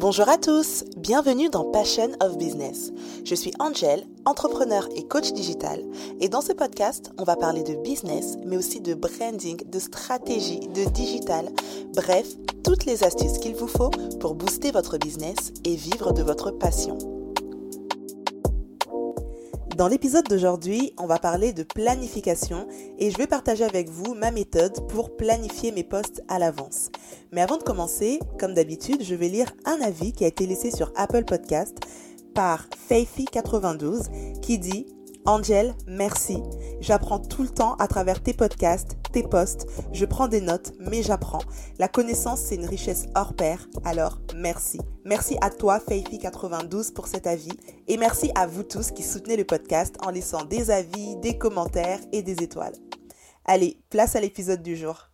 Bonjour à tous, bienvenue dans Passion of Business. Je suis Angel, entrepreneur et coach digital, et dans ce podcast, on va parler de business, mais aussi de branding, de stratégie, de digital, bref, toutes les astuces qu'il vous faut pour booster votre business et vivre de votre passion. Dans l'épisode d'aujourd'hui, on va parler de planification et je vais partager avec vous ma méthode pour planifier mes posts à l'avance. Mais avant de commencer, comme d'habitude, je vais lire un avis qui a été laissé sur Apple Podcast par Faithy92 qui dit Angel, merci. J'apprends tout le temps à travers tes podcasts, tes posts. Je prends des notes, mais j'apprends. La connaissance, c'est une richesse hors pair. Alors, merci. Merci à toi, Faithy92, pour cet avis. Et merci à vous tous qui soutenez le podcast en laissant des avis, des commentaires et des étoiles. Allez, place à l'épisode du jour.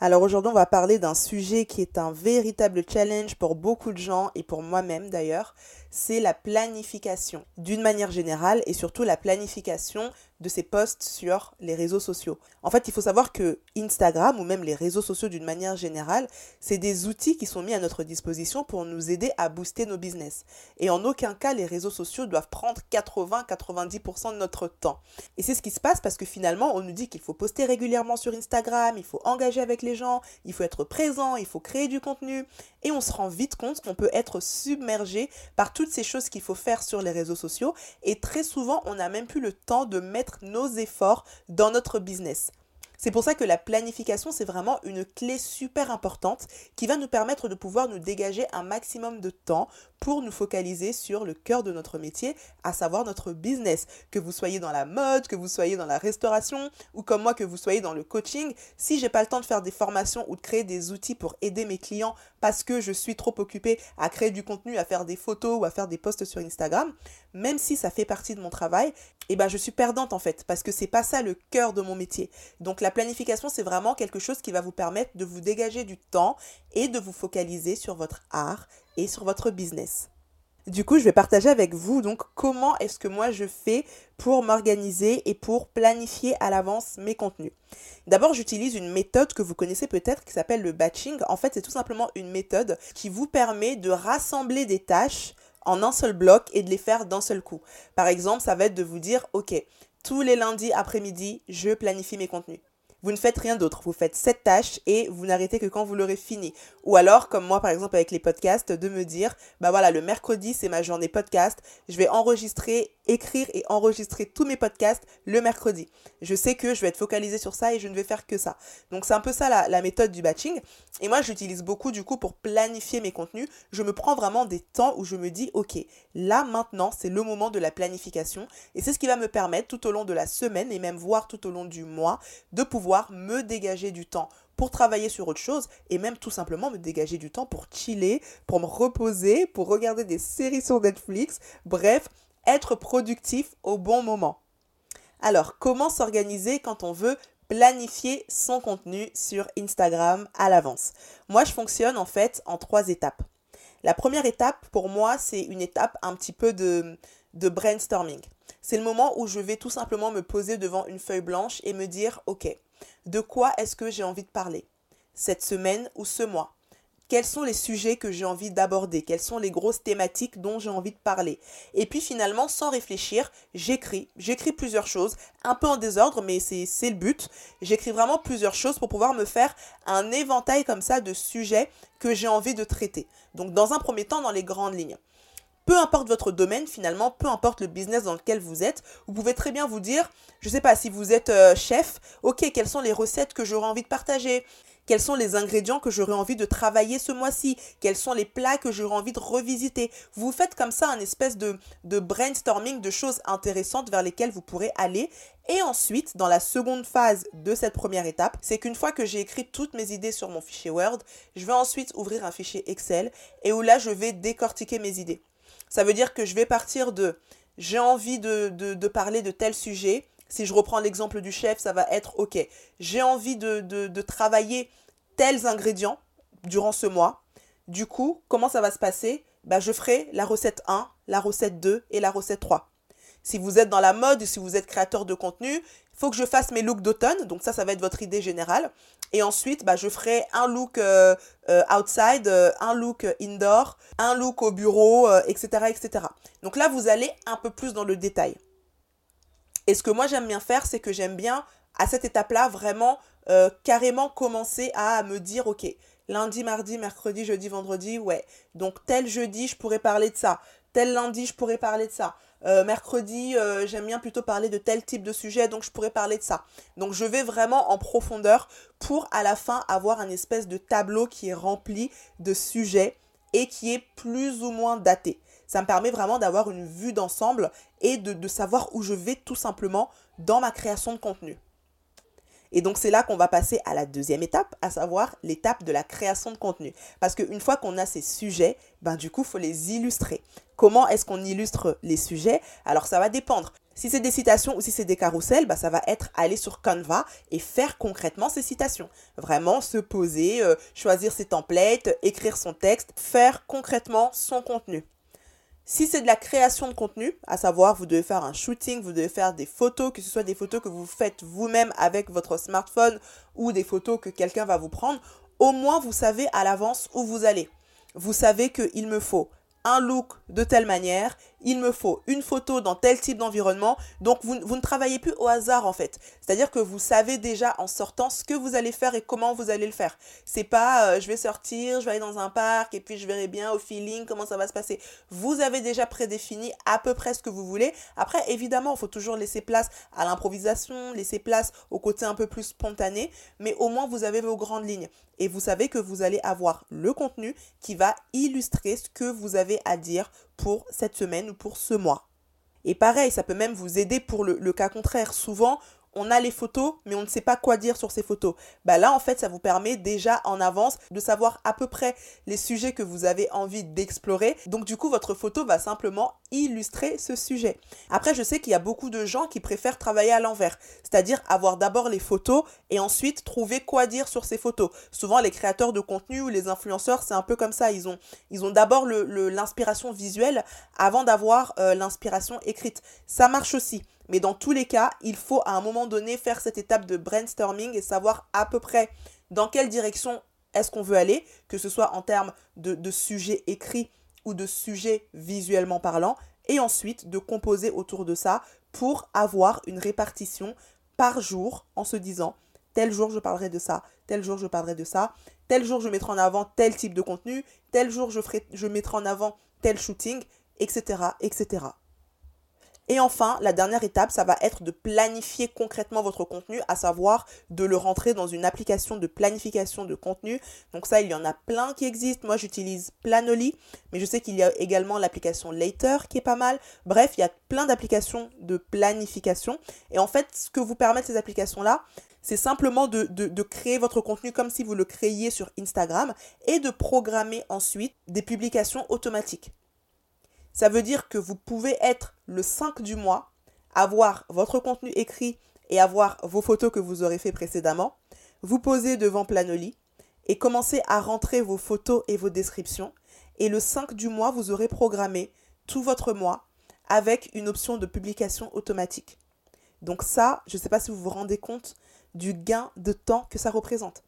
Alors aujourd'hui, on va parler d'un sujet qui est un véritable challenge pour beaucoup de gens et pour moi-même d'ailleurs, c'est la planification d'une manière générale et surtout la planification de ses posts sur les réseaux sociaux. En fait, il faut savoir que Instagram ou même les réseaux sociaux d'une manière générale, c'est des outils qui sont mis à notre disposition pour nous aider à booster nos business. Et en aucun cas, les réseaux sociaux doivent prendre 80-90% de notre temps. Et c'est ce qui se passe parce que finalement, on nous dit qu'il faut poster régulièrement sur Instagram, il faut engager avec les gens, il faut être présent, il faut créer du contenu. Et on se rend vite compte qu'on peut être submergé par toutes ces choses qu'il faut faire sur les réseaux sociaux. Et très souvent, on n'a même plus le temps de mettre nos efforts dans notre business. C'est pour ça que la planification, c'est vraiment une clé super importante qui va nous permettre de pouvoir nous dégager un maximum de temps pour nous focaliser sur le cœur de notre métier, à savoir notre business. Que vous soyez dans la mode, que vous soyez dans la restauration ou comme moi que vous soyez dans le coaching, si j'ai pas le temps de faire des formations ou de créer des outils pour aider mes clients parce que je suis trop occupée à créer du contenu, à faire des photos ou à faire des posts sur Instagram, même si ça fait partie de mon travail, eh ben je suis perdante en fait parce que c'est pas ça le cœur de mon métier. Planification, c'est vraiment quelque chose qui va vous permettre de vous dégager du temps et de vous focaliser sur votre art et sur votre business. Du coup, je vais partager avec vous donc comment est-ce que moi je fais pour m'organiser et pour planifier à l'avance mes contenus. D'abord, j'utilise une méthode que vous connaissez peut-être qui s'appelle le batching. En fait, c'est tout simplement une méthode qui vous permet de rassembler des tâches en un seul bloc et de les faire d'un seul coup. Par exemple, ça va être de vous dire, OK, tous les lundis après-midi, je planifie mes contenus. Vous ne faites rien d'autre. Vous faites cette tâche et vous n'arrêtez que quand vous l'aurez fini. Ou alors, comme moi par exemple avec les podcasts, de me dire, bah voilà, le mercredi c'est ma journée podcast. Je vais enregistrer, écrire et enregistrer tous mes podcasts le mercredi. Je sais que je vais être focalisé sur ça et je ne vais faire que ça. Donc c'est un peu ça la, la méthode du batching. Et moi j'utilise beaucoup du coup pour planifier mes contenus. Je me prends vraiment des temps où je me dis, ok, là maintenant c'est le moment de la planification. Et c'est ce qui va me permettre tout au long de la semaine et même voire tout au long du mois de pouvoir me dégager du temps pour travailler sur autre chose et même tout simplement me dégager du temps pour chiller, pour me reposer, pour regarder des séries sur Netflix, bref, être productif au bon moment. Alors, comment s'organiser quand on veut planifier son contenu sur Instagram à l'avance? Moi, je fonctionne en fait en trois étapes. La première étape, pour moi, c'est une étape un petit peu de, de brainstorming. C'est le moment où je vais tout simplement me poser devant une feuille blanche et me dire, ok, de quoi est-ce que j'ai envie de parler cette semaine ou ce mois? Quels sont les sujets que j'ai envie d'aborder, quelles sont les grosses thématiques dont j'ai envie de parler? Et puis finalement, sans réfléchir, j'écris. J'écris plusieurs choses, un peu en désordre, mais c'est le but. J'écris vraiment plusieurs choses pour pouvoir me faire un éventail comme ça de sujets que j'ai envie de traiter. Donc dans un premier temps, dans les grandes lignes peu importe votre domaine finalement, peu importe le business dans lequel vous êtes, vous pouvez très bien vous dire, je sais pas, si vous êtes euh, chef, ok, quelles sont les recettes que j'aurais envie de partager? Quels sont les ingrédients que j'aurais envie de travailler ce mois-ci? Quels sont les plats que j'aurais envie de revisiter? Vous faites comme ça un espèce de brainstorming de choses intéressantes vers lesquelles vous pourrez aller. Et ensuite, dans la seconde phase de cette première étape, c'est qu'une fois que j'ai écrit toutes mes idées sur mon fichier Word, je vais ensuite ouvrir un fichier Excel et où là, je vais décortiquer mes idées. Ça veut dire que je vais partir de j'ai envie de, de, parler de tel sujet. Si je reprends l'exemple du chef, ça va être OK. J'ai envie de, de travailler tels ingrédients durant ce mois. Du coup, comment ça va se passer? Bah, Je ferai la recette 1, la recette 2 et la recette 3. Si vous êtes dans la mode, si vous êtes créateur de contenu, il faut que je fasse mes looks d'automne. Donc ça, ça va être votre idée générale. Et ensuite, bah, je ferai un look euh, euh, outside, euh, un look indoor, un look au bureau, etc., etc. Donc là, vous allez un peu plus dans le détail. Et ce que moi j'aime bien faire, c'est que j'aime bien, à cette étape-là, vraiment carrément commencer à me dire, ok, lundi, mardi, mercredi, jeudi, vendredi, ouais. Donc tel jeudi, je pourrais parler de ça. Tel lundi, je pourrais parler de ça. Euh, mercredi, euh, j'aime bien plutôt parler de tel type de sujet, donc je pourrais parler de ça. Donc je vais vraiment en profondeur pour à la fin avoir un espèce de tableau qui est rempli de sujets et qui est plus ou moins daté. Ça me permet vraiment d'avoir une vue d'ensemble et de, savoir où je vais tout simplement dans ma création de contenu. Et donc c'est là qu'on va passer à la deuxième étape, à savoir l'étape de la création de contenu. Parce qu'une fois qu'on a ces sujets, ben du coup, il faut les illustrer. Comment est-ce qu'on illustre les sujets Alors ça va dépendre. Si c'est des citations ou si c'est des carousels, ben, ça va être aller sur Canva et faire concrètement ces citations. Vraiment se poser, euh, choisir ses templates, écrire son texte, faire concrètement son contenu. Si c'est de la création de contenu, à savoir vous devez faire un shooting, vous devez faire des photos, que ce soit des photos que vous faites vous-même avec votre smartphone ou des photos que quelqu'un va vous prendre, au moins vous savez à l'avance où vous allez. Vous savez qu'il me faut un look de telle manière, il me faut une photo dans tel type d'environnement. Donc vous, ne travaillez plus au hasard en fait. C'est-à-dire que vous savez déjà en sortant ce que vous allez faire et comment vous allez le faire. C'est pas euh, je vais sortir, je vais aller dans un parc et puis je verrai bien au feeling comment ça va se passer. Vous avez déjà prédéfini à peu près ce que vous voulez. Après évidemment, il faut toujours laisser place à l'improvisation, laisser place au côté un peu plus spontané, mais au moins vous avez vos grandes lignes et vous savez que vous allez avoir le contenu qui va illustrer ce que vous avez à dire pour cette semaine ou pour ce mois. Et pareil, ça peut même vous aider pour le, cas contraire. Souvent, on a les photos, mais on ne sait pas quoi dire sur ces photos. Bah là, en fait, ça vous permet déjà en avance de savoir à peu près les sujets que vous avez envie d'explorer. Donc, du coup, votre photo va simplement illustrer ce sujet. Après, je sais qu'il y a beaucoup de gens qui préfèrent travailler à l'envers, c'est-à-dire avoir d'abord les photos et ensuite trouver quoi dire sur ces photos. Souvent, les créateurs de contenu ou les influenceurs, c'est un peu comme ça. Ils ont, d'abord l'inspiration visuelle avant d'avoir euh, l'inspiration écrite. Ça marche aussi. Mais dans tous les cas, il faut à un moment donné faire cette étape de brainstorming et savoir à peu près dans quelle direction est-ce qu'on veut aller, que ce soit en termes de, de sujets écrits ou de sujets visuellement parlant, et ensuite de composer autour de ça pour avoir une répartition par jour en se disant tel jour je parlerai de ça, tel jour je parlerai de ça, tel jour je mettrai en avant tel type de contenu, tel jour je, je mettrai en avant tel shooting, etc. etc. Et enfin, la dernière étape, ça va être de planifier concrètement votre contenu, à savoir de le rentrer dans une application de planification de contenu. Donc ça, il y en a plein qui existent. Moi, j'utilise Planoly, mais je sais qu'il y a également l'application Later qui est pas mal. Bref, il y a plein d'applications de planification. Et en fait, ce que vous permettent ces applications-là, c'est simplement de, de, créer votre contenu comme si vous le créiez sur Instagram et de programmer ensuite des publications automatiques. Ça veut dire que vous pouvez être le 5 du mois, avoir votre contenu écrit et avoir vos photos que vous aurez fait précédemment, vous poser devant Planoly et commencer à rentrer vos photos et vos descriptions. Et le 5 du mois, vous aurez programmé tout votre mois avec une option de publication automatique. Donc ça, je ne sais pas si vous vous rendez compte du gain de temps que ça représente.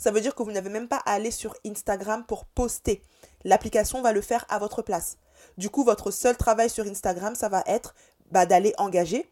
Ça veut dire que vous n'avez même pas à aller sur Instagram pour poster. L'application va le faire à votre place. Du coup, votre seul travail sur Instagram, ça va être bah, d'aller engager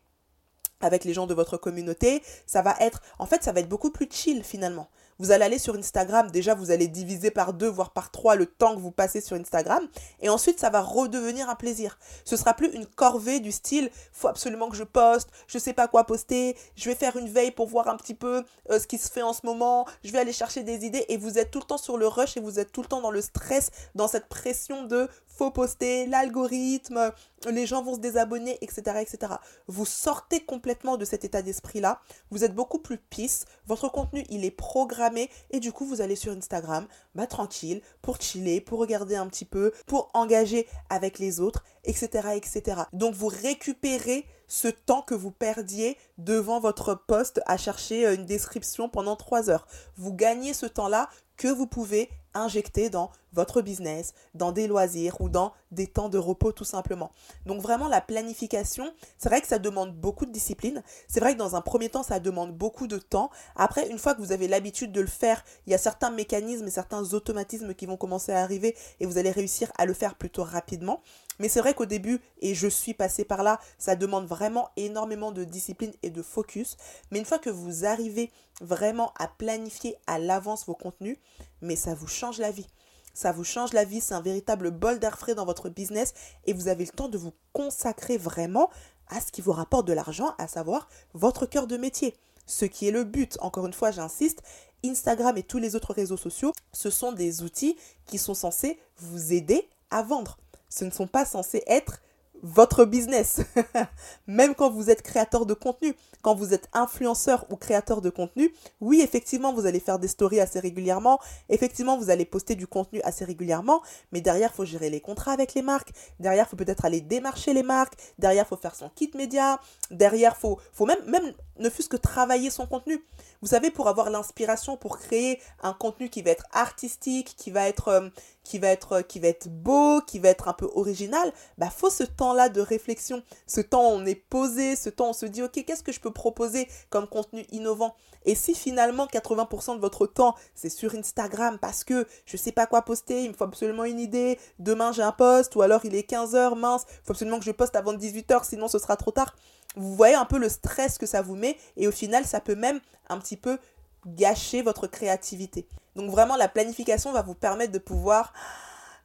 avec les gens de votre communauté. Ça va être, en fait, ça va être beaucoup plus chill finalement. Vous allez aller sur Instagram, déjà vous allez diviser par deux, voire par trois le temps que vous passez sur Instagram, et ensuite ça va redevenir un plaisir. Ce sera plus une corvée du style, faut absolument que je poste, je sais pas quoi poster, je vais faire une veille pour voir un petit peu euh, ce qui se fait en ce moment, je vais aller chercher des idées, et vous êtes tout le temps sur le rush et vous êtes tout le temps dans le stress, dans cette pression de faut poster, l'algorithme, les gens vont se désabonner, etc., etc. Vous sortez complètement de cet état d'esprit-là. Vous êtes beaucoup plus peace. Votre contenu, il est programmé. Et du coup, vous allez sur Instagram, bah, tranquille, pour chiller, pour regarder un petit peu, pour engager avec les autres, etc., etc. Donc, vous récupérez ce temps que vous perdiez devant votre poste à chercher euh, une description pendant trois heures. Vous gagnez ce temps-là que vous pouvez injecter dans votre business, dans des loisirs ou dans des temps de repos tout simplement. Donc vraiment la planification, c'est vrai que ça demande beaucoup de discipline. C'est vrai que dans un premier temps, ça demande beaucoup de temps. Après, une fois que vous avez l'habitude de le faire, il y a certains mécanismes et certains automatismes qui vont commencer à arriver et vous allez réussir à le faire plutôt rapidement. Mais c'est vrai qu'au début, et je suis passée par là, ça demande vraiment énormément de discipline et de focus. Mais une fois que vous arrivez vraiment à planifier à l'avance vos contenus, mais ça vous change la vie. Ça vous change la vie, c'est un véritable bol d'air frais dans votre business et vous avez le temps de vous consacrer vraiment à ce qui vous rapporte de l'argent, à savoir votre cœur de métier. Ce qui est le but, encore une fois, j'insiste, Instagram et tous les autres réseaux sociaux, ce sont des outils qui sont censés vous aider à vendre. Ce ne sont pas censés être votre business. Même quand vous êtes créateur de contenu, quand vous êtes influenceur ou créateur de contenu, oui, effectivement, vous allez faire des stories assez régulièrement. Effectivement, vous allez poster du contenu assez régulièrement. Mais derrière, il faut gérer les contrats avec les marques. Derrière, il faut peut-être aller démarcher les marques. Derrière, il faut faire son kit média. Derrière, il faut, faut même, même ne fût-ce que travailler son contenu. Vous savez, pour avoir l'inspiration, pour créer un contenu qui va être artistique, qui va être, euh, qui va être, beau, qui va être un peu original, bah faut ce temps-là de réflexion, ce temps où on est posé, ce temps où on se dit ok qu'est-ce que je peux proposer comme contenu innovant? Et si finalement 80% de votre temps c'est sur Instagram parce que je sais pas quoi poster, il me faut absolument une idée, demain j'ai un post ou alors il est 15h mince, il faut absolument que je poste avant 18h sinon ce sera trop tard vous voyez un peu le stress que ça vous met et au final, ça peut même un petit peu gâcher votre créativité. Donc vraiment, la planification va vous permettre de pouvoir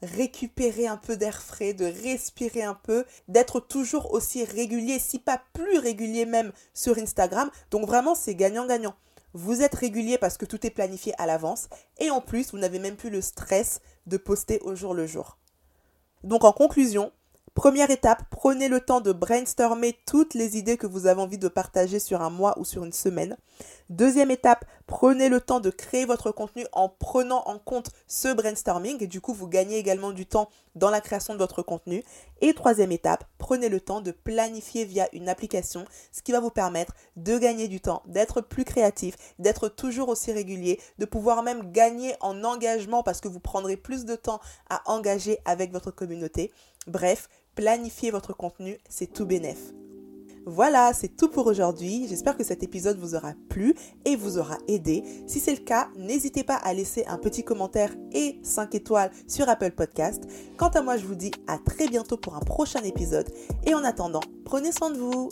récupérer un peu d'air frais, de respirer un peu, d'être toujours aussi régulier, si pas plus régulier même sur Instagram. Donc vraiment, c'est gagnant-gagnant. Vous êtes régulier parce que tout est planifié à l'avance et en plus, vous n'avez même plus le stress de poster au jour le jour. Donc en conclusion, Première étape, prenez le temps de brainstormer toutes les idées que vous avez envie de partager sur un mois ou sur une semaine. Deuxième étape, prenez le temps de créer votre contenu en prenant en compte ce brainstorming du coup vous gagnez également du temps dans la création de votre contenu. Et troisième étape, prenez le temps de planifier via une application, ce qui va vous permettre de gagner du temps, d'être plus créatif, d'être toujours aussi régulier, de pouvoir même gagner en engagement parce que vous prendrez plus de temps à engager avec votre communauté. Bref, planifier votre contenu, c'est tout bénef. Voilà, c'est tout pour aujourd'hui. J'espère que cet épisode vous aura plu et vous aura aidé. Si c'est le cas, n'hésitez pas à laisser un petit commentaire et 5 étoiles sur Apple Podcast. Quant à moi, je vous dis à très bientôt pour un prochain épisode. Et en attendant, prenez soin de vous.